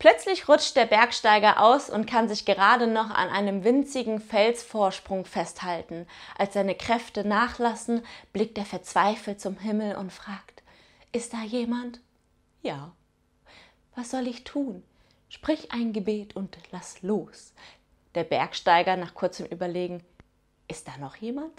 Plötzlich rutscht der Bergsteiger aus und kann sich gerade noch an einem winzigen Felsvorsprung festhalten. Als seine Kräfte nachlassen, blickt er verzweifelt zum Himmel und fragt, ist da jemand? Ja. Was soll ich tun? Sprich ein Gebet und lass los. Der Bergsteiger nach kurzem Überlegen, ist da noch jemand?